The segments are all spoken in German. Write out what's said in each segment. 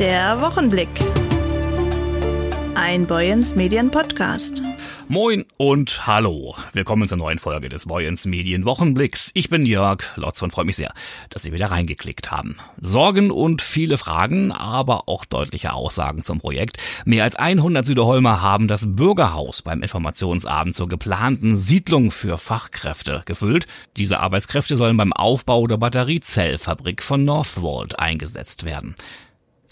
Der Wochenblick. Ein Boyens Medien Podcast. Moin und hallo. Willkommen zur neuen Folge des Boyens Medien Wochenblicks. Ich bin Jörg Lotz und freue mich sehr, dass Sie wieder reingeklickt haben. Sorgen und viele Fragen, aber auch deutliche Aussagen zum Projekt. Mehr als 100 Süderholmer haben das Bürgerhaus beim Informationsabend zur geplanten Siedlung für Fachkräfte gefüllt. Diese Arbeitskräfte sollen beim Aufbau der Batteriezellfabrik von Northvolt eingesetzt werden.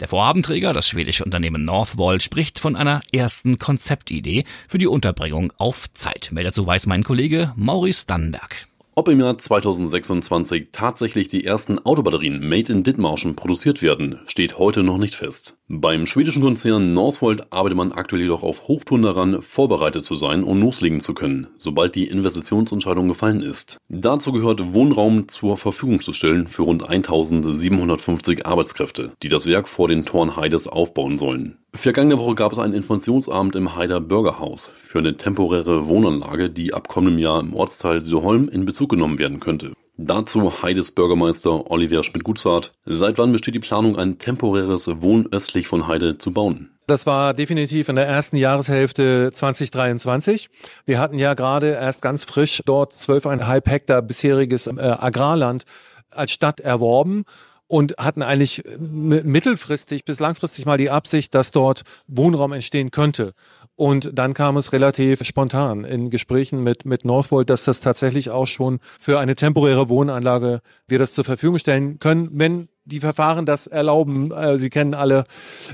Der Vorhabenträger, das schwedische Unternehmen Northvolt, spricht von einer ersten Konzeptidee für die Unterbringung auf Zeit. Mehr dazu weiß mein Kollege Maurice Dannenberg. Ob im Jahr 2026 tatsächlich die ersten Autobatterien made in Dithmarschen produziert werden, steht heute noch nicht fest. Beim schwedischen Konzern Northvolt arbeitet man aktuell jedoch auf Hochtouren daran, vorbereitet zu sein und loslegen zu können, sobald die Investitionsentscheidung gefallen ist. Dazu gehört Wohnraum zur Verfügung zu stellen für rund 1750 Arbeitskräfte, die das Werk vor den Toren Heides aufbauen sollen. Vergangene Woche gab es einen Informationsabend im Heider Bürgerhaus für eine temporäre Wohnanlage, die ab kommendem Jahr im Ortsteil Süderholm in Bezug genommen werden könnte. Dazu Heides Bürgermeister Oliver Schmidt-Gutzart. Seit wann besteht die Planung, ein temporäres Wohn östlich von Heide zu bauen? Das war definitiv in der ersten Jahreshälfte 2023. Wir hatten ja gerade erst ganz frisch dort 12,5 Hektar bisheriges äh, Agrarland als Stadt erworben und hatten eigentlich mittelfristig bis langfristig mal die Absicht, dass dort Wohnraum entstehen könnte. Und dann kam es relativ spontan in Gesprächen mit, mit Northvolt, dass das tatsächlich auch schon für eine temporäre Wohnanlage wir das zur Verfügung stellen können, wenn die Verfahren das erlauben. Äh, Sie kennen alle,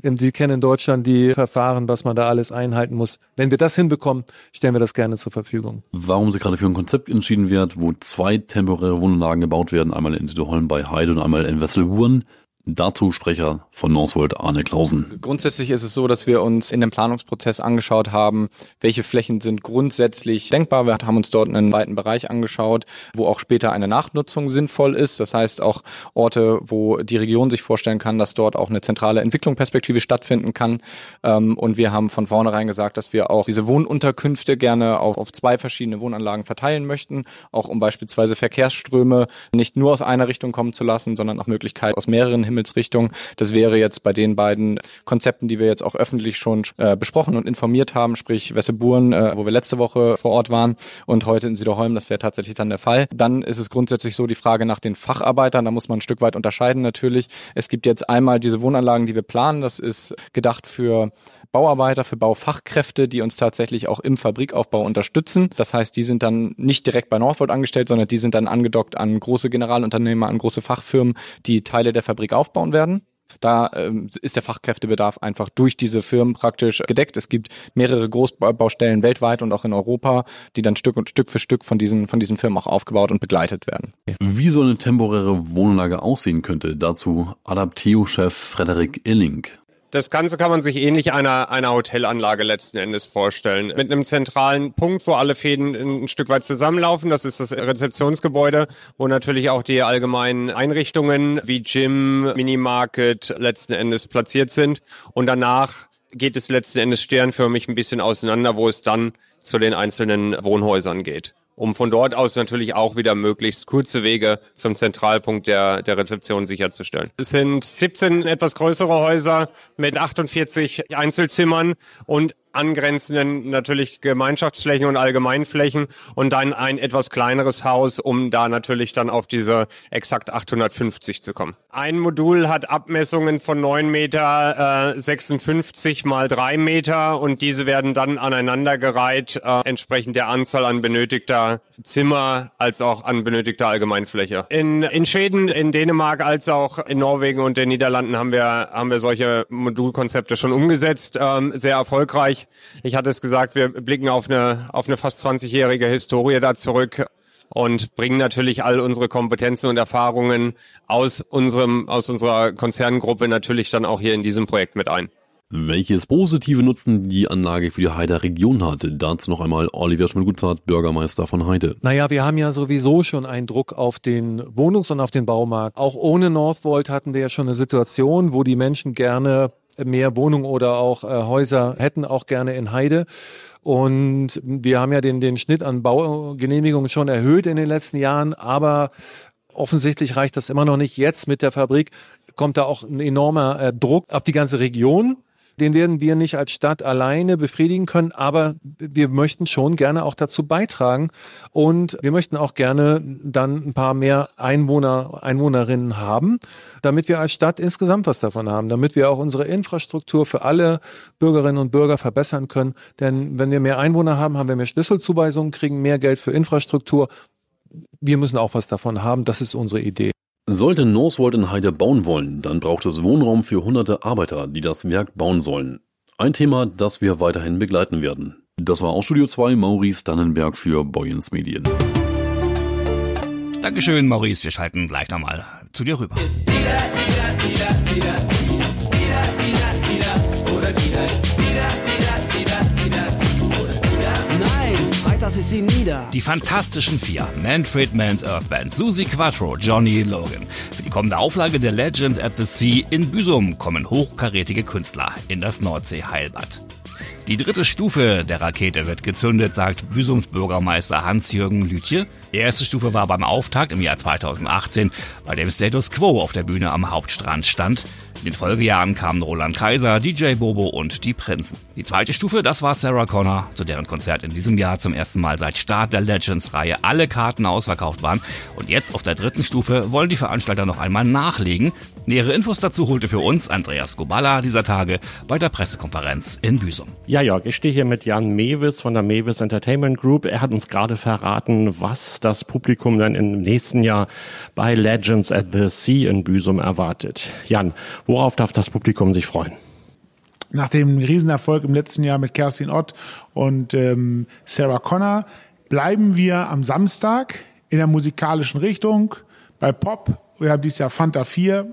Sie kennen in Deutschland die Verfahren, was man da alles einhalten muss. Wenn wir das hinbekommen, stellen wir das gerne zur Verfügung. Warum sich gerade für ein Konzept entschieden wird, wo zwei temporäre Wohnanlagen gebaut werden, einmal in Süderholm bei Heide und einmal in Wesselburen, Dazu Sprecher von Northvolt Arne Klausen. Grundsätzlich ist es so, dass wir uns in dem Planungsprozess angeschaut haben, welche Flächen sind grundsätzlich denkbar. Wir haben uns dort einen weiten Bereich angeschaut, wo auch später eine Nachnutzung sinnvoll ist. Das heißt auch Orte, wo die Region sich vorstellen kann, dass dort auch eine zentrale Entwicklung perspektivisch stattfinden kann. Ähm, und wir haben von vornherein gesagt, dass wir auch diese Wohnunterkünfte gerne auf, auf zwei verschiedene Wohnanlagen verteilen möchten, auch um beispielsweise Verkehrsströme nicht nur aus einer Richtung kommen zu lassen, sondern nach Möglichkeit aus mehreren Himmel Himmelsrichtung. Das wäre jetzt bei den beiden Konzepten, die wir jetzt auch öffentlich schon äh, besprochen und informiert haben, sprich Wesseburen, äh, wo wir letzte Woche vor Ort waren und heute in Süderholm, das wäre tatsächlich dann der Fall. Dann ist es grundsätzlich so die Frage nach den Facharbeitern, da muss man ein Stück weit unterscheiden natürlich. Es gibt jetzt einmal diese Wohnanlagen, die wir planen, das ist gedacht für Bauarbeiter, für Baufachkräfte, die uns tatsächlich auch im Fabrikaufbau unterstützen. Das heißt, die sind dann nicht direkt bei Northvolt angestellt, sondern die sind dann angedockt an große Generalunternehmer, an große Fachfirmen, die Teile der Fabrik aufbauen werden. Da ähm, ist der Fachkräftebedarf einfach durch diese Firmen praktisch gedeckt. Es gibt mehrere Großbaustellen weltweit und auch in Europa, die dann Stück und Stück für Stück von diesen, von diesen Firmen auch aufgebaut und begleitet werden. Wie so eine temporäre Wohnanlage aussehen könnte, dazu Adapteo-Chef Frederik Illing. Das Ganze kann man sich ähnlich einer, einer Hotelanlage letzten Endes vorstellen. Mit einem zentralen Punkt, wo alle Fäden ein Stück weit zusammenlaufen. Das ist das Rezeptionsgebäude, wo natürlich auch die allgemeinen Einrichtungen wie Gym, Minimarket letzten Endes platziert sind. Und danach geht es letzten Endes sternförmig ein bisschen auseinander, wo es dann zu den einzelnen Wohnhäusern geht um von dort aus natürlich auch wieder möglichst kurze Wege zum Zentralpunkt der, der Rezeption sicherzustellen. Es sind 17 etwas größere Häuser mit 48 Einzelzimmern und angrenzenden natürlich Gemeinschaftsflächen und Allgemeinflächen und dann ein etwas kleineres Haus, um da natürlich dann auf diese exakt 850 zu kommen. Ein Modul hat Abmessungen von 9 Meter äh, 56 mal 3 Meter und diese werden dann aneinandergereiht, äh, entsprechend der Anzahl an benötigter Zimmer als auch an benötigter Allgemeinfläche. In, in Schweden, in Dänemark als auch in Norwegen und den Niederlanden haben wir, haben wir solche Modulkonzepte schon umgesetzt, ähm, sehr erfolgreich. Ich hatte es gesagt, wir blicken auf eine, auf eine fast 20-jährige Historie da zurück und bringen natürlich all unsere Kompetenzen und Erfahrungen aus unserem, aus unserer Konzerngruppe natürlich dann auch hier in diesem Projekt mit ein. Welches positive Nutzen die Anlage für die Heider Region hat, dazu noch einmal Oliver Schmidt-Gutzart, Bürgermeister von Heide. Naja, wir haben ja sowieso schon einen Druck auf den Wohnungs- und auf den Baumarkt. Auch ohne Northvolt hatten wir ja schon eine Situation, wo die Menschen gerne mehr Wohnungen oder auch äh, Häuser hätten, auch gerne in Heide. Und wir haben ja den, den Schnitt an Baugenehmigungen schon erhöht in den letzten Jahren, aber offensichtlich reicht das immer noch nicht. Jetzt mit der Fabrik kommt da auch ein enormer äh, Druck auf die ganze Region. Den werden wir nicht als Stadt alleine befriedigen können, aber wir möchten schon gerne auch dazu beitragen und wir möchten auch gerne dann ein paar mehr Einwohner, Einwohnerinnen haben, damit wir als Stadt insgesamt was davon haben, damit wir auch unsere Infrastruktur für alle Bürgerinnen und Bürger verbessern können. Denn wenn wir mehr Einwohner haben, haben wir mehr Schlüsselzuweisungen, kriegen mehr Geld für Infrastruktur. Wir müssen auch was davon haben. Das ist unsere Idee. Sollte Northwold in Heide bauen wollen, dann braucht es Wohnraum für hunderte Arbeiter, die das Werk bauen sollen. Ein Thema, das wir weiterhin begleiten werden. Das war auch Studio 2, Maurice Dannenberg für Boyens Medien. Dankeschön, Maurice. Wir schalten gleich nochmal zu dir rüber. ist sie nieder. Die Fantastischen Vier, Manfred Mann's Earth Band, Susi Quattro, Johnny Logan. Für die kommende Auflage der Legends at the Sea in Büsum kommen hochkarätige Künstler in das Nordsee-Heilbad. Die dritte Stufe der Rakete wird gezündet, sagt Büsums Bürgermeister Hans-Jürgen Lütje. Die erste Stufe war beim Auftakt im Jahr 2018, bei dem Status Quo auf der Bühne am Hauptstrand stand. In den Folgejahren kamen Roland Kaiser, DJ Bobo und die Prinzen. Die zweite Stufe, das war Sarah Connor, zu deren Konzert in diesem Jahr zum ersten Mal seit Start der Legends-Reihe alle Karten ausverkauft waren. Und jetzt auf der dritten Stufe wollen die Veranstalter noch einmal nachlegen. Nähere Infos dazu holte für uns Andreas Goballa dieser Tage bei der Pressekonferenz in Büsum. Ja, Jörg, ich stehe hier mit Jan Mewis von der Mewis Entertainment Group. Er hat uns gerade verraten, was das Publikum dann im nächsten Jahr bei Legends at the Sea in Büsum erwartet. Jan, Worauf darf das Publikum sich freuen? Nach dem Riesenerfolg im letzten Jahr mit Kerstin Ott und ähm, Sarah Connor bleiben wir am Samstag in der musikalischen Richtung bei Pop. Wir haben dieses Jahr Fanta 4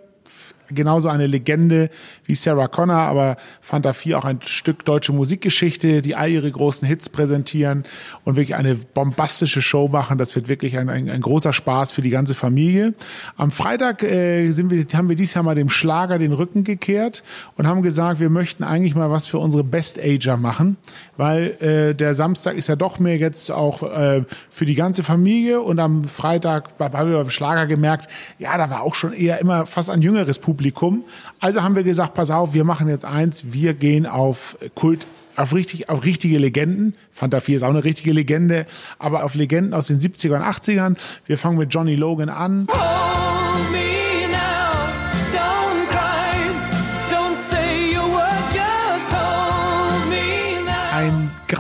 genauso eine Legende wie Sarah Connor, aber Fanta 4 auch ein Stück deutsche Musikgeschichte, die all ihre großen Hits präsentieren und wirklich eine bombastische Show machen. Das wird wirklich ein, ein, ein großer Spaß für die ganze Familie. Am Freitag äh, sind wir, haben wir dieses Jahr mal dem Schlager den Rücken gekehrt und haben gesagt, wir möchten eigentlich mal was für unsere Best-Ager machen, weil äh, der Samstag ist ja doch mehr jetzt auch äh, für die ganze Familie und am Freitag haben wir beim Schlager gemerkt, ja, da war auch schon eher immer fast ein jüngeres Publikum Publikum. Also haben wir gesagt, pass auf, wir machen jetzt eins, wir gehen auf Kult auf, richtig, auf richtige Legenden. Fanta 4 ist auch eine richtige Legende, aber auf Legenden aus den 70ern und 80ern. Wir fangen mit Johnny Logan an. Ein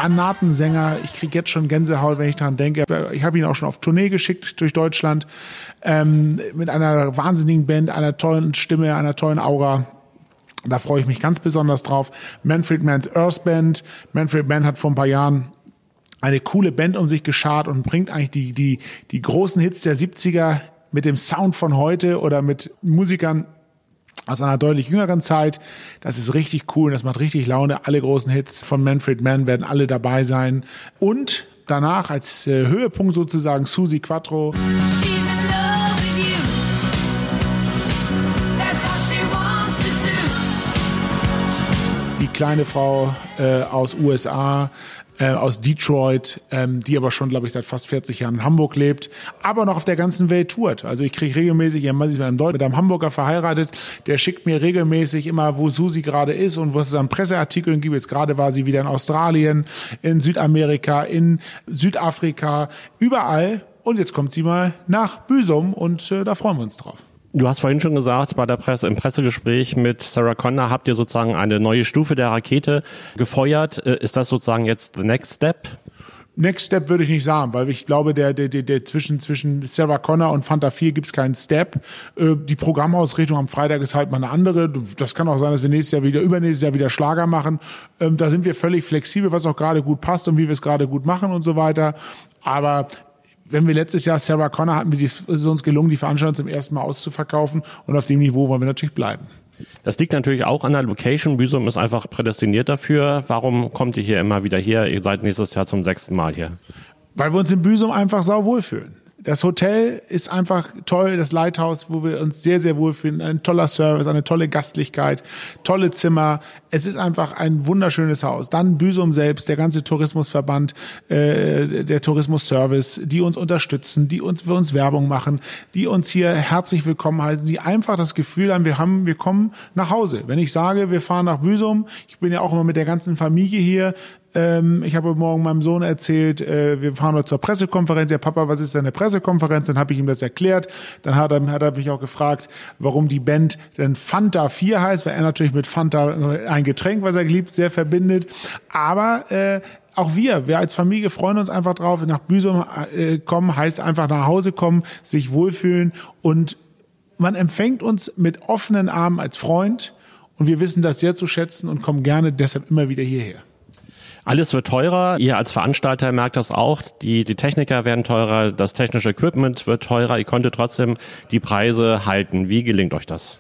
Granatensänger. Ich kriege jetzt schon Gänsehaut, wenn ich daran denke. Ich habe ihn auch schon auf Tournee geschickt durch Deutschland ähm, mit einer wahnsinnigen Band, einer tollen Stimme, einer tollen Aura. Da freue ich mich ganz besonders drauf. Manfred Mann's Earth Band. Manfred Mann hat vor ein paar Jahren eine coole Band um sich geschart und bringt eigentlich die, die, die großen Hits der 70er mit dem Sound von heute oder mit Musikern aus einer deutlich jüngeren Zeit. Das ist richtig cool, das macht richtig Laune. Alle großen Hits von Manfred Mann werden alle dabei sein. Und danach als äh, Höhepunkt sozusagen Susi Quattro. Die kleine Frau äh, aus USA, äh, aus Detroit, ähm, die aber schon, glaube ich, seit fast 40 Jahren in Hamburg lebt, aber noch auf der ganzen Welt tourt. Also ich kriege regelmäßig, ich bin mit einem, Deut mit einem Hamburger verheiratet, der schickt mir regelmäßig immer, wo Susi gerade ist und was es an Presseartikeln gibt. Jetzt gerade war sie wieder in Australien, in Südamerika, in Südafrika, überall. Und jetzt kommt sie mal nach Büsum und äh, da freuen wir uns drauf. Du hast vorhin schon gesagt, bei der Presse, im Pressegespräch mit Sarah Connor habt ihr sozusagen eine neue Stufe der Rakete gefeuert. Äh, ist das sozusagen jetzt the next step? Next Step würde ich nicht sagen, weil ich glaube, der, der, der, der zwischen, zwischen Sarah Connor und Fanta 4 gibt es keinen Step. Äh, die Programmausrichtung am Freitag ist halt mal eine andere. Das kann auch sein, dass wir nächstes Jahr wieder, übernächstes Jahr wieder Schlager machen. Ähm, da sind wir völlig flexibel, was auch gerade gut passt und wie wir es gerade gut machen und so weiter. Aber wenn wir letztes Jahr Sarah Connor hatten, ist es uns gelungen, die Veranstaltung zum ersten Mal auszuverkaufen und auf dem Niveau wollen wir natürlich bleiben. Das liegt natürlich auch an der Location. Büsum ist einfach prädestiniert dafür. Warum kommt ihr hier immer wieder hier? Ihr seid nächstes Jahr zum sechsten Mal hier. Weil wir uns in Büsum einfach sau wohlfühlen Das Hotel ist einfach toll, das Lighthouse, wo wir uns sehr, sehr wohlfühlen. Ein toller Service, eine tolle Gastlichkeit, tolle Zimmer. Es ist einfach ein wunderschönes Haus. Dann Büsum selbst, der ganze Tourismusverband, äh, der Tourismusservice, die uns unterstützen, die uns für uns Werbung machen, die uns hier herzlich willkommen heißen, die einfach das Gefühl haben, wir haben, wir kommen nach Hause. Wenn ich sage, wir fahren nach Büsum, ich bin ja auch immer mit der ganzen Familie hier, ähm, ich habe morgen meinem Sohn erzählt, äh, wir fahren heute zur Pressekonferenz. Ja, Papa, was ist denn eine Pressekonferenz? Dann habe ich ihm das erklärt. Dann hat er, hat er mich auch gefragt, warum die Band denn Fanta 4 heißt, weil er natürlich mit Fanta ein Getränk, was er liebt, sehr verbindet. Aber äh, auch wir, wir als Familie freuen uns einfach drauf. Nach Büsum äh, kommen heißt einfach nach Hause kommen, sich wohlfühlen und man empfängt uns mit offenen Armen als Freund und wir wissen das sehr zu schätzen und kommen gerne deshalb immer wieder hierher. Alles wird teurer. Ihr als Veranstalter merkt das auch. Die, die Techniker werden teurer, das technische Equipment wird teurer. Ihr konntet trotzdem die Preise halten. Wie gelingt euch das?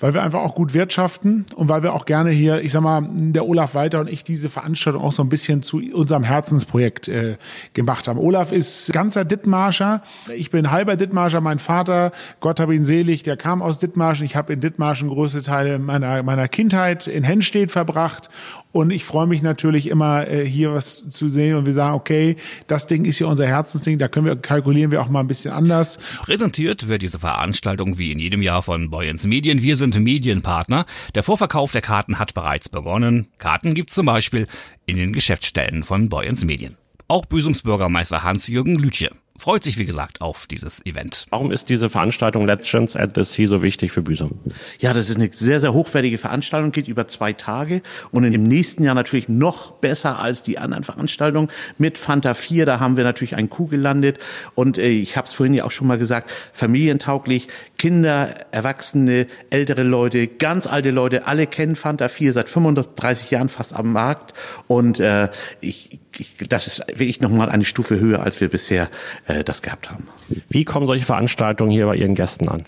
weil wir einfach auch gut wirtschaften und weil wir auch gerne hier, ich sag mal, der Olaf Walter und ich diese Veranstaltung auch so ein bisschen zu unserem Herzensprojekt äh, gemacht haben. Olaf ist ganzer Dithmarscher. Ich bin halber Dithmarscher. Mein Vater, Gott hab ihn selig, der kam aus Dithmarschen. Ich habe in Dithmarschen größte Teile meiner, meiner Kindheit in Hennstedt verbracht und ich freue mich natürlich immer, äh, hier was zu sehen und wir sagen, okay, das Ding ist hier unser Herzensding, da können wir, kalkulieren wir auch mal ein bisschen anders. Präsentiert wird diese Veranstaltung wie in jedem Jahr von Boyens Medien. Wir sind Medienpartner. Der Vorverkauf der Karten hat bereits begonnen. Karten gibt zum Beispiel in den Geschäftsstellen von Boyens Medien. Auch Büsums Bürgermeister Hans-Jürgen Lütje freut sich, wie gesagt, auf dieses Event. Warum ist diese Veranstaltung Legends at the Sea so wichtig für Büsum? Ja, das ist eine sehr, sehr hochwertige Veranstaltung, geht über zwei Tage und im nächsten Jahr natürlich noch besser als die anderen Veranstaltungen mit Fanta 4. Da haben wir natürlich einen Kuh gelandet und äh, ich habe es vorhin ja auch schon mal gesagt, familientauglich, Kinder, Erwachsene, ältere Leute, ganz alte Leute, alle kennen Fanta 4 seit 35 Jahren fast am Markt und äh, ich, ich, das ist wirklich nochmal eine Stufe höher, als wir bisher äh, das gehabt haben. Wie kommen solche Veranstaltungen hier bei Ihren Gästen an?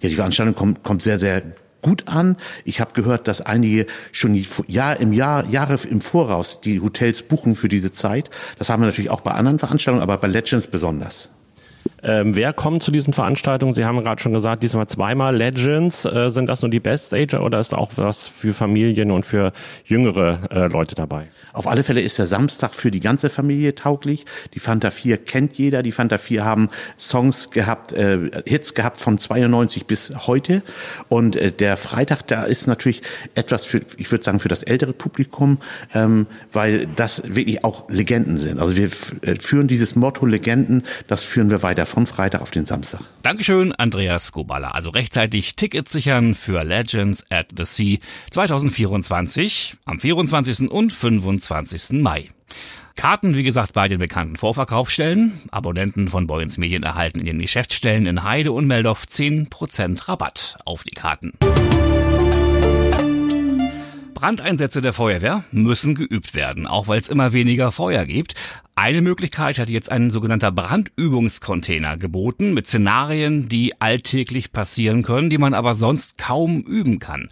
Ja, die Veranstaltung kommt, kommt sehr, sehr gut an. Ich habe gehört, dass einige schon Jahr im Jahr Jahre im Voraus die Hotels buchen für diese Zeit. Das haben wir natürlich auch bei anderen Veranstaltungen, aber bei Legends besonders. Ähm, wer kommt zu diesen Veranstaltungen? Sie haben gerade schon gesagt, diesmal zweimal Legends. Äh, sind das nur die Best Ager oder ist auch was für Familien und für jüngere äh, Leute dabei? Auf alle Fälle ist der Samstag für die ganze Familie tauglich. Die Fanta 4 kennt jeder. Die Fanta 4 haben Songs gehabt, äh, Hits gehabt von 92 bis heute. Und äh, der Freitag, da ist natürlich etwas für, ich würde sagen, für das ältere Publikum, ähm, weil das wirklich auch Legenden sind. Also wir äh, führen dieses Motto Legenden, das führen wir weiter von Freitag auf den Samstag. Dankeschön, Andreas Gobala. Also rechtzeitig Tickets sichern für Legends at the Sea 2024 am 24. und 25. Mai. Karten, wie gesagt, bei den bekannten Vorverkaufsstellen. Abonnenten von Boyens Medien erhalten in den Geschäftsstellen in Heide und Meldorf 10% Rabatt auf die Karten. Brandeinsätze der Feuerwehr müssen geübt werden, auch weil es immer weniger Feuer gibt. Eine Möglichkeit hat jetzt ein sogenannter Brandübungscontainer geboten mit Szenarien, die alltäglich passieren können, die man aber sonst kaum üben kann.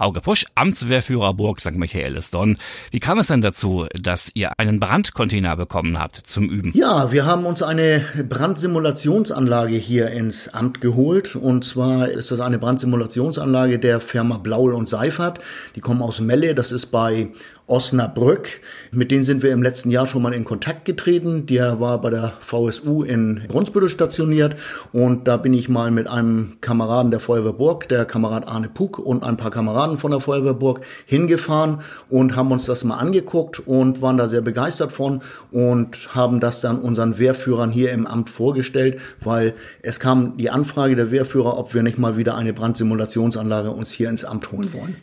Hauke Pusch, Amtswehrführer Burg St. Michaelis-Donn. Wie kam es denn dazu, dass ihr einen Brandcontainer bekommen habt zum Üben? Ja, wir haben uns eine Brandsimulationsanlage hier ins Amt geholt. Und zwar ist das eine Brandsimulationsanlage der Firma Blaul und Seifert. Die kommen aus Melle. Das ist bei Osnabrück. Mit denen sind wir im letzten Jahr schon mal in Kontakt getreten. Der war bei der VSU in Brunsbüttel stationiert und da bin ich mal mit einem Kameraden der Feuerwehr Burg, der Kamerad Arne Puck und ein paar Kameraden von der Feuerwehr Burg hingefahren und haben uns das mal angeguckt und waren da sehr begeistert von und haben das dann unseren Wehrführern hier im Amt vorgestellt, weil es kam die Anfrage der Wehrführer, ob wir nicht mal wieder eine Brandsimulationsanlage uns hier ins Amt holen wollen.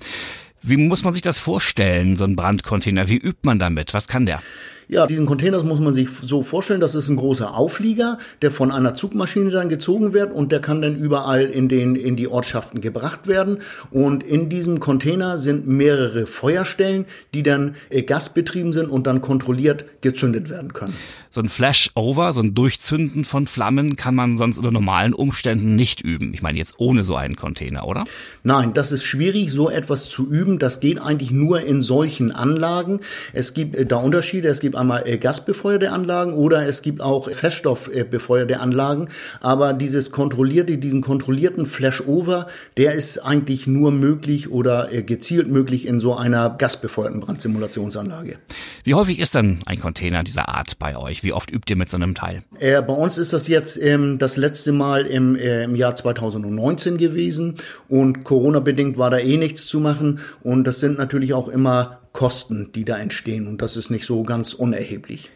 Wie muss man sich das vorstellen, so ein Brandcontainer? Wie übt man damit? Was kann der? Ja, diesen Container muss man sich so vorstellen, das ist ein großer Auflieger, der von einer Zugmaschine dann gezogen wird und der kann dann überall in den in die Ortschaften gebracht werden und in diesem Container sind mehrere Feuerstellen, die dann äh, gasbetrieben sind und dann kontrolliert gezündet werden können. So ein Flashover, so ein Durchzünden von Flammen kann man sonst unter normalen Umständen nicht üben. Ich meine jetzt ohne so einen Container, oder? Nein, das ist schwierig, so etwas zu üben. Das geht eigentlich nur in solchen Anlagen. Es gibt äh, da Unterschiede. Es gibt einmal äh, gasbefeuerte Anlagen oder es gibt auch feststoffbefeuerte Anlagen. Aber dieses kontrollierte, diesen kontrollierten Flashover, der ist eigentlich nur möglich oder äh, gezielt möglich in so einer gasbefeuerten Brandsimulationsanlage. Wie häufig ist denn ein Container dieser Art bei euch? Wie oft übt ihr mit so einem Teil? Äh, bei uns ist das jetzt ähm, das letzte Mal im, äh, im Jahr 2019 gewesen und Corona-bedingt war da eh nichts zu machen und das sind natürlich auch immer Kosten, die da entstehen und das ist nicht so ganz unerheblich.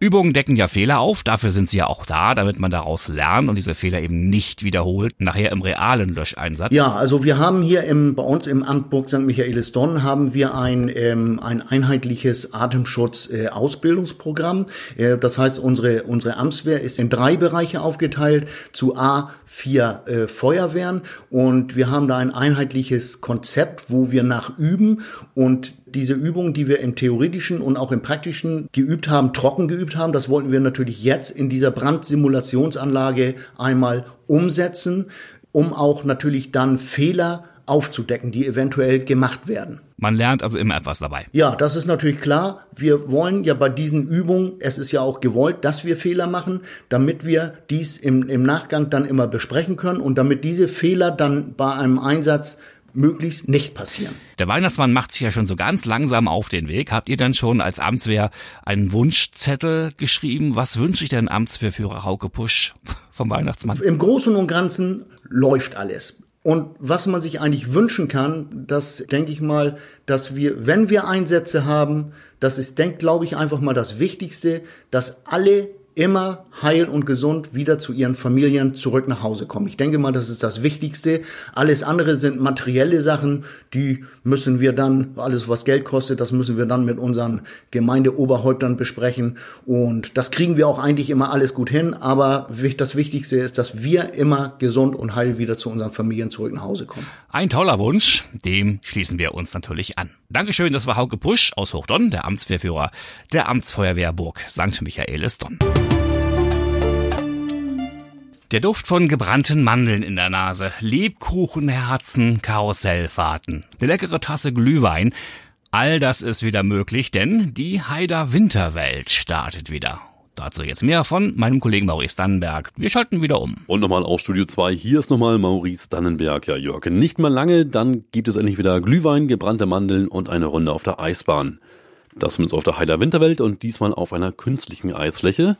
Übungen decken ja Fehler auf, dafür sind sie ja auch da, damit man daraus lernt und diese Fehler eben nicht wiederholt, nachher im realen Löscheinsatz. Ja, also wir haben hier im, bei uns im Amt Burg St. Michaelis-Donn haben wir ein, ähm, ein einheitliches Atemschutz-Ausbildungsprogramm. Äh, äh, das heißt, unsere, unsere Amtswehr ist in drei Bereiche aufgeteilt zu A, vier äh, Feuerwehren und wir haben da ein einheitliches Konzept, wo wir nach üben und diese Übungen, die wir im theoretischen und auch im praktischen geübt haben, trocken geübt haben, das wollten wir natürlich jetzt in dieser Brandsimulationsanlage einmal umsetzen, um auch natürlich dann Fehler aufzudecken, die eventuell gemacht werden. Man lernt also immer etwas dabei. Ja, das ist natürlich klar. Wir wollen ja bei diesen Übungen, es ist ja auch gewollt, dass wir Fehler machen, damit wir dies im, im Nachgang dann immer besprechen können und damit diese Fehler dann bei einem Einsatz möglichst nicht passieren. Der Weihnachtsmann macht sich ja schon so ganz langsam auf den Weg. Habt ihr dann schon als Amtswehr einen Wunschzettel geschrieben? Was wünsche ich denn Amtswehrführer Hauke Pusch vom Weihnachtsmann? Im Großen und Ganzen läuft alles. Und was man sich eigentlich wünschen kann, das denke ich mal, dass wir, wenn wir Einsätze haben, das ist, denkt, glaube ich, einfach mal das Wichtigste, dass alle immer heil und gesund wieder zu ihren Familien zurück nach Hause kommen. Ich denke mal, das ist das Wichtigste. Alles andere sind materielle Sachen, die müssen wir dann, alles was Geld kostet, das müssen wir dann mit unseren Gemeindeoberhäuptern besprechen. Und das kriegen wir auch eigentlich immer alles gut hin. Aber das Wichtigste ist, dass wir immer gesund und heil wieder zu unseren Familien zurück nach Hause kommen. Ein toller Wunsch, dem schließen wir uns natürlich an. Dankeschön, das war Hauke Pusch aus Hochdonn, der Amtswehrführer der Amtsfeuerwehr Burg St. Michaelis Donn. Der Duft von gebrannten Mandeln in der Nase, Lebkuchenherzen, Karussellfahrten, eine leckere Tasse Glühwein. All das ist wieder möglich, denn die Haider Winterwelt startet wieder. Dazu jetzt mehr von meinem Kollegen Maurice Dannenberg. Wir schalten wieder um. Und nochmal aus Studio 2. Hier ist nochmal Maurice Dannenberg. Ja, Jörg, nicht mal lange, dann gibt es endlich wieder Glühwein, gebrannte Mandeln und eine Runde auf der Eisbahn. Das mit uns auf der Heider Winterwelt und diesmal auf einer künstlichen Eisfläche.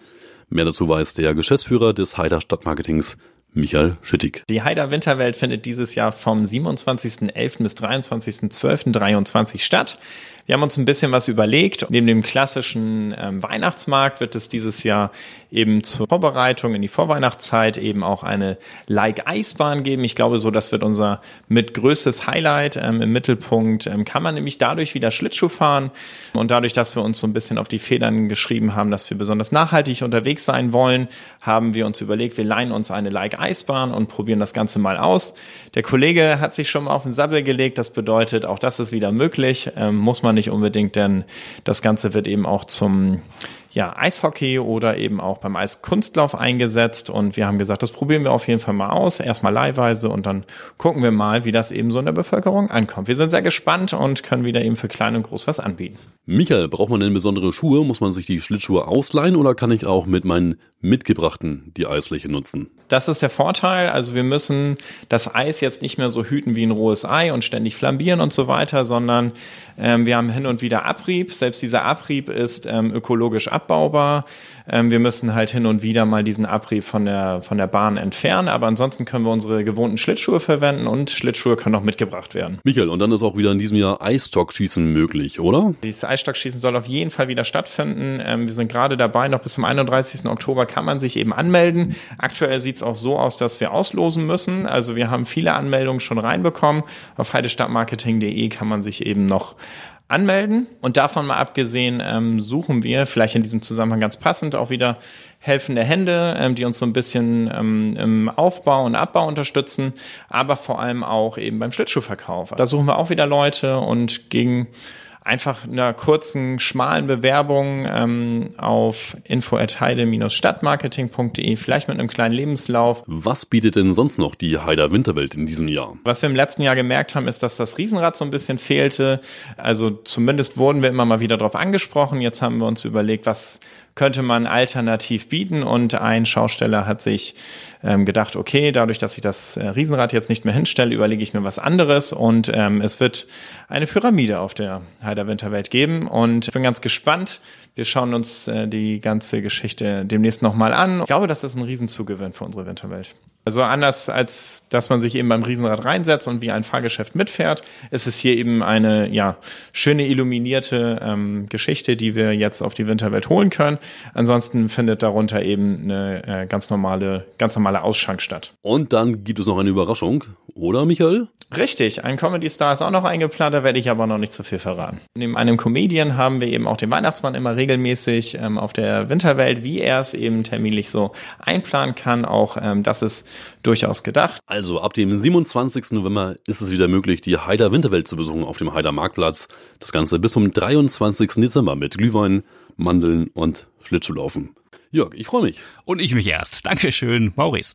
Mehr dazu weiß der Geschäftsführer des Heider Stadtmarketings, Michael Schittig. Die Heider Winterwelt findet dieses Jahr vom 27.11. bis 23.12.23 statt. Wir haben uns ein bisschen was überlegt. Neben dem klassischen ähm, Weihnachtsmarkt wird es dieses Jahr eben zur Vorbereitung in die Vorweihnachtszeit eben auch eine Like-Eisbahn geben. Ich glaube, so das wird unser mit größtes Highlight. Ähm, Im Mittelpunkt ähm, kann man nämlich dadurch wieder Schlittschuh fahren und dadurch, dass wir uns so ein bisschen auf die Federn geschrieben haben, dass wir besonders nachhaltig unterwegs sein wollen, haben wir uns überlegt, wir leihen uns eine Like-Eisbahn und probieren das Ganze mal aus. Der Kollege hat sich schon mal auf den Sabbel gelegt. Das bedeutet, auch das ist wieder möglich. Ähm, muss man nicht unbedingt, denn das Ganze wird eben auch zum ja, Eishockey oder eben auch beim Eiskunstlauf eingesetzt. Und wir haben gesagt, das probieren wir auf jeden Fall mal aus. Erstmal leihweise und dann gucken wir mal, wie das eben so in der Bevölkerung ankommt. Wir sind sehr gespannt und können wieder eben für klein und groß was anbieten. Michael, braucht man denn besondere Schuhe? Muss man sich die Schlittschuhe ausleihen oder kann ich auch mit meinen mitgebrachten die Eisfläche nutzen? Das ist der Vorteil. Also wir müssen das Eis jetzt nicht mehr so hüten wie ein rohes Ei und ständig flambieren und so weiter, sondern ähm, wir haben hin und wieder Abrieb. Selbst dieser Abrieb ist ähm, ökologisch abbaubar. Ähm, wir müssen halt hin und wieder mal diesen Abrieb von der, von der Bahn entfernen. Aber ansonsten können wir unsere gewohnten Schlittschuhe verwenden und Schlittschuhe können auch mitgebracht werden. Michael, und dann ist auch wieder in diesem Jahr Eisstockschießen möglich, oder? Dieses Eisstockschießen soll auf jeden Fall wieder stattfinden. Ähm, wir sind gerade dabei, noch bis zum 31. Oktober kann man sich eben anmelden. Aktuell sieht es auch so aus, dass wir auslosen müssen. Also wir haben viele Anmeldungen schon reinbekommen. Auf heidestadtmarketing.de kann man sich eben noch anmelden. Und davon mal abgesehen ähm, suchen wir, vielleicht in diesem Zusammenhang ganz passend, auch wieder helfende Hände, ähm, die uns so ein bisschen ähm, im Aufbau und Abbau unterstützen, aber vor allem auch eben beim Schlittschuhverkauf. Da suchen wir auch wieder Leute und gegen einfach einer kurzen, schmalen Bewerbung ähm, auf info@heide-stadtmarketing.de, vielleicht mit einem kleinen Lebenslauf. Was bietet denn sonst noch die Heider Winterwelt in diesem Jahr? Was wir im letzten Jahr gemerkt haben, ist, dass das Riesenrad so ein bisschen fehlte. Also zumindest wurden wir immer mal wieder darauf angesprochen. Jetzt haben wir uns überlegt, was könnte man alternativ bieten und ein Schausteller hat sich ähm, gedacht, okay, dadurch, dass ich das äh, Riesenrad jetzt nicht mehr hinstelle, überlege ich mir was anderes und ähm, es wird eine Pyramide auf der Heider Winterwelt geben und ich bin ganz gespannt. Wir schauen uns äh, die ganze Geschichte demnächst nochmal an. Ich glaube, das ist ein Riesenzugewinn für unsere Winterwelt. Also anders als dass man sich eben beim Riesenrad reinsetzt und wie ein Fahrgeschäft mitfährt, ist es hier eben eine ja schöne illuminierte ähm, Geschichte, die wir jetzt auf die Winterwelt holen können. Ansonsten findet darunter eben eine äh, ganz normale, ganz normale Ausschank statt. Und dann gibt es noch eine Überraschung, oder Michael? Richtig, ein Comedy-Star ist auch noch eingeplant, da werde ich aber noch nicht zu viel verraten. Neben einem Comedian haben wir eben auch den Weihnachtsmann immer regelmäßig ähm, auf der Winterwelt, wie er es eben terminlich so einplanen kann. Auch ähm, das ist durchaus gedacht. Also ab dem 27. November ist es wieder möglich, die Heider Winterwelt zu besuchen auf dem Heider Marktplatz. Das Ganze bis zum 23. Dezember mit Glühwein, Mandeln und Schlittschuhlaufen. Jörg, ich freue mich. Und ich mich erst. Dankeschön, Maurice.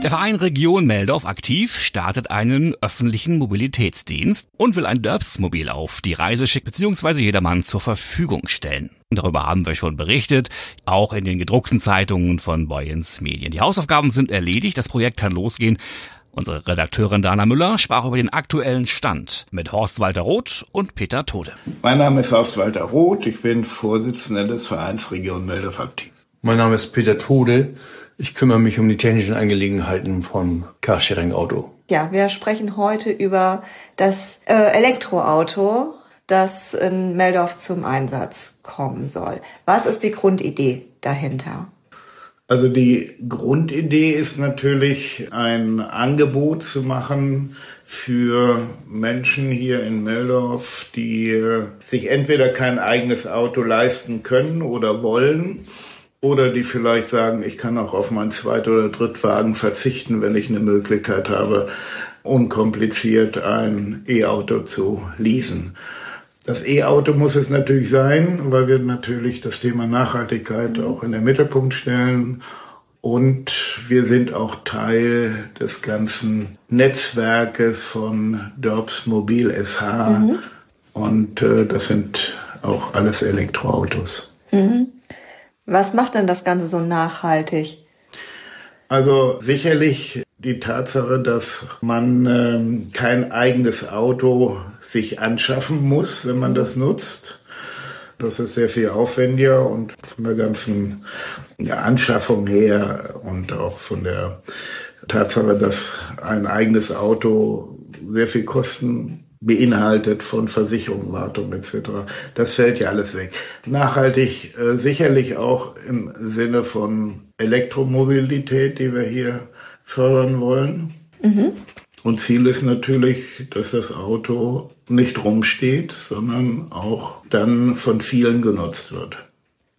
Der Verein Region Meldorf aktiv startet einen öffentlichen Mobilitätsdienst und will ein Dörbsmobil auf die Reise schicken bzw. jedermann zur Verfügung stellen. Darüber haben wir schon berichtet, auch in den gedruckten Zeitungen von Boyens Medien. Die Hausaufgaben sind erledigt, das Projekt kann losgehen. Unsere Redakteurin Dana Müller sprach über den aktuellen Stand mit Horst Walter Roth und Peter Tode. Mein Name ist Horst Walter Roth, ich bin Vorsitzender des Vereins Region Meldorf aktiv. Mein Name ist Peter Tode. Ich kümmere mich um die technischen Angelegenheiten vom Carsharing Auto. Ja, wir sprechen heute über das äh, Elektroauto, das in Meldorf zum Einsatz kommen soll. Was ist die Grundidee dahinter? Also die Grundidee ist natürlich ein Angebot zu machen für Menschen hier in Meldorf, die äh, sich entweder kein eigenes Auto leisten können oder wollen oder die vielleicht sagen, ich kann auch auf meinen Zweit- oder Drittwagen verzichten, wenn ich eine Möglichkeit habe, unkompliziert ein E-Auto zu leasen. Das E-Auto muss es natürlich sein, weil wir natürlich das Thema Nachhaltigkeit auch in den Mittelpunkt stellen. Und wir sind auch Teil des ganzen Netzwerkes von Dorbs Mobil SH. Mhm. Und äh, das sind auch alles Elektroautos. Mhm. Was macht denn das Ganze so nachhaltig? Also sicherlich die Tatsache, dass man ähm, kein eigenes Auto sich anschaffen muss, wenn man das nutzt. Das ist sehr viel aufwendiger und von der ganzen Anschaffung her und auch von der Tatsache, dass ein eigenes Auto sehr viel Kosten beinhaltet von Versicherung, Wartung etc. Das fällt ja alles weg. Nachhaltig äh, sicherlich auch im Sinne von Elektromobilität, die wir hier fördern wollen. Mhm. Und Ziel ist natürlich, dass das Auto nicht rumsteht, sondern auch dann von vielen genutzt wird.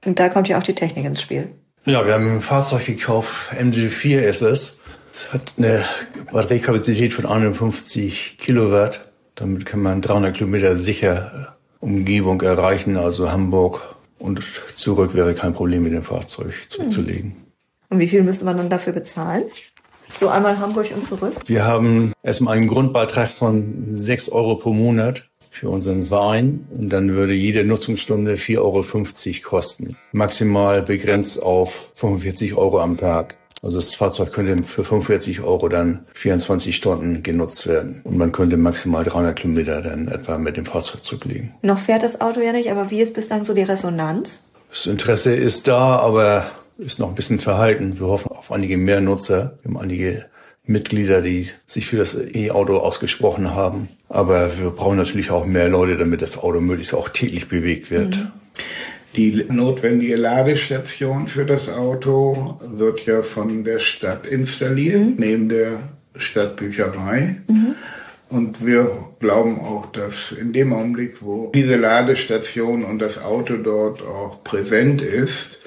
Und da kommt ja auch die Technik ins Spiel. Ja, wir haben ein Fahrzeug gekauft, MG4 ist es. Es hat eine Batteriekapazität von 51 Kilowatt damit kann man 300 Kilometer sicher äh, Umgebung erreichen, also Hamburg und zurück wäre kein Problem mit dem Fahrzeug zuzulegen. Und wie viel müsste man dann dafür bezahlen? So einmal Hamburg und zurück? Wir haben erstmal einen Grundbeitrag von 6 Euro pro Monat für unseren Verein und dann würde jede Nutzungsstunde 4,50 Euro kosten. Maximal begrenzt auf 45 Euro am Tag. Also das Fahrzeug könnte für 45 Euro dann 24 Stunden genutzt werden. Und man könnte maximal 300 Kilometer dann etwa mit dem Fahrzeug zurücklegen. Noch fährt das Auto ja nicht, aber wie ist bislang so die Resonanz? Das Interesse ist da, aber ist noch ein bisschen verhalten. Wir hoffen auf einige mehr Nutzer. Wir haben einige Mitglieder, die sich für das E-Auto ausgesprochen haben. Aber wir brauchen natürlich auch mehr Leute, damit das Auto möglichst auch täglich bewegt wird. Mhm. Die notwendige Ladestation für das Auto wird ja von der Stadt installiert, mhm. neben der Stadtbücherei. Mhm. Und wir glauben auch, dass in dem Augenblick, wo diese Ladestation und das Auto dort auch präsent ist,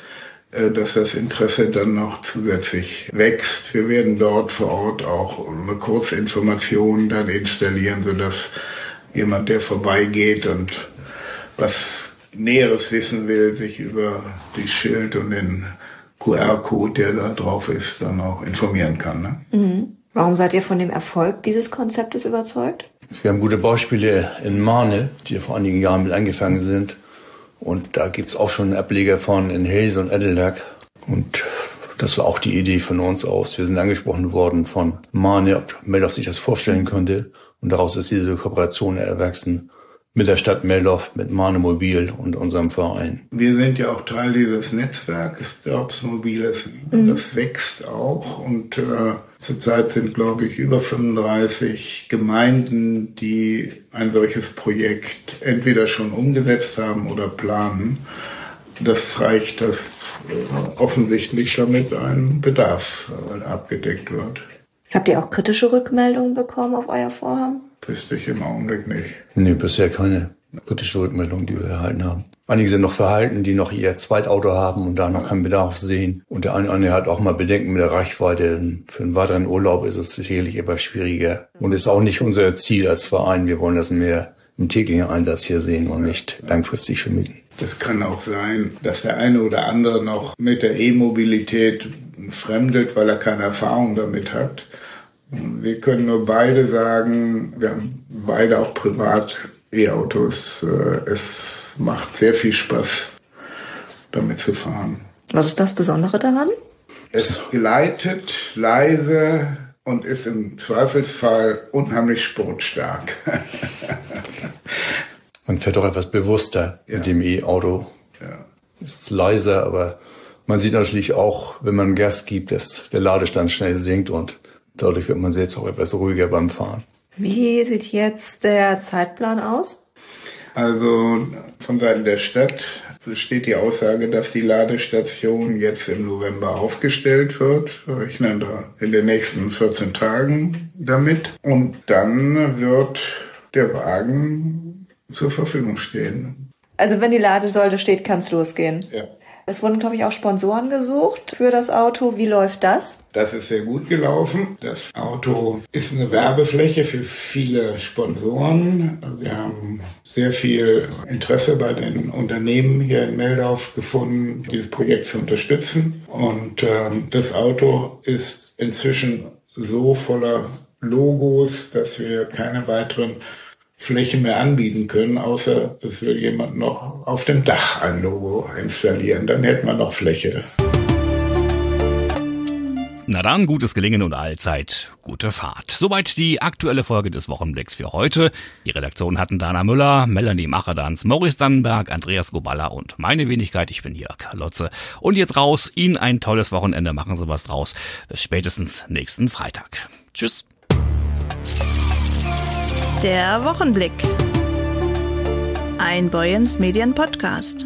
äh, dass das Interesse dann noch zusätzlich wächst. Wir werden dort vor Ort auch eine Kurzinformation dann installieren, sodass jemand, der vorbeigeht und was Näheres wissen will, sich über die Schild und den QR-Code, der da drauf ist, dann auch informieren kann. Ne? Mhm. Warum seid ihr von dem Erfolg dieses Konzeptes überzeugt? Wir haben gute Beispiele in Marne, die vor einigen Jahren mit angefangen sind. Und da gibt's auch schon Ableger von in Helse und Edelberg. Und das war auch die Idee von uns aus. Wir sind angesprochen worden von Marne, ob Meldorf sich das vorstellen könnte. Und daraus ist diese Kooperation erwachsen mit der Stadt Meldorf, mit Marne Mobil und unserem Verein. Wir sind ja auch Teil dieses Netzwerkes Dorbs Mobiles. Mhm. Das wächst auch und äh, zurzeit sind, glaube ich, über 35 Gemeinden, die ein solches Projekt entweder schon umgesetzt haben oder planen. Das zeigt, dass äh, offensichtlich damit ein Bedarf äh, abgedeckt wird. Habt ihr auch kritische Rückmeldungen bekommen auf euer Vorhaben? Wüsste ich im Augenblick nicht. Nee, bisher keine kritische Rückmeldung, die wir erhalten haben. Einige sind noch verhalten, die noch ihr Zweitauto haben und da noch keinen Bedarf sehen. Und der eine hat auch mal Bedenken mit der Reichweite. Für einen weiteren Urlaub ist es sicherlich etwas schwieriger. Und ist auch nicht unser Ziel als Verein. Wir wollen das mehr im täglichen Einsatz hier sehen und nicht langfristig vermieten. Es kann auch sein, dass der eine oder andere noch mit der E-Mobilität fremdet, weil er keine Erfahrung damit hat. Wir können nur beide sagen, wir haben beide auch privat E-Autos. Äh, es macht sehr viel Spaß, damit zu fahren. Was ist das Besondere daran? Es gleitet leise und ist im Zweifelsfall unheimlich sportstark. man fährt auch etwas bewusster ja. mit dem E-Auto. Ja. Es ist leiser, aber man sieht natürlich auch, wenn man Gas gibt, dass der Ladestand schnell sinkt und dadurch wird man selbst auch etwas ruhiger beim Fahren. Wie sieht jetzt der Zeitplan aus? Also von Seiten der Stadt besteht die Aussage, dass die Ladestation jetzt im November aufgestellt wird. Wir rechnen da in den nächsten 14 Tagen damit. Und dann wird der Wagen zur Verfügung stehen. Also wenn die Ladesäule steht, kann es losgehen. Ja. Es wurden, glaube ich, auch Sponsoren gesucht für das Auto. Wie läuft das? Das ist sehr gut gelaufen. Das Auto ist eine Werbefläche für viele Sponsoren. Wir haben sehr viel Interesse bei den Unternehmen hier in Meldorf gefunden, dieses Projekt zu unterstützen. Und ähm, das Auto ist inzwischen so voller Logos, dass wir keine weiteren Fläche mehr anbieten können, außer es will jemand noch auf dem Dach ein Logo installieren. Dann hätte man noch Fläche. Na dann, gutes Gelingen und allzeit gute Fahrt. Soweit die aktuelle Folge des Wochenblicks für heute. Die Redaktion hatten Dana Müller, Melanie Macherdans, Maurice Dannenberg, Andreas Goballa und meine Wenigkeit. Ich bin Jörg Lotze. Und jetzt raus, Ihnen ein tolles Wochenende. Machen Sie was draus. Bis spätestens nächsten Freitag. Tschüss. Der Wochenblick. Ein Boyens Medien Podcast.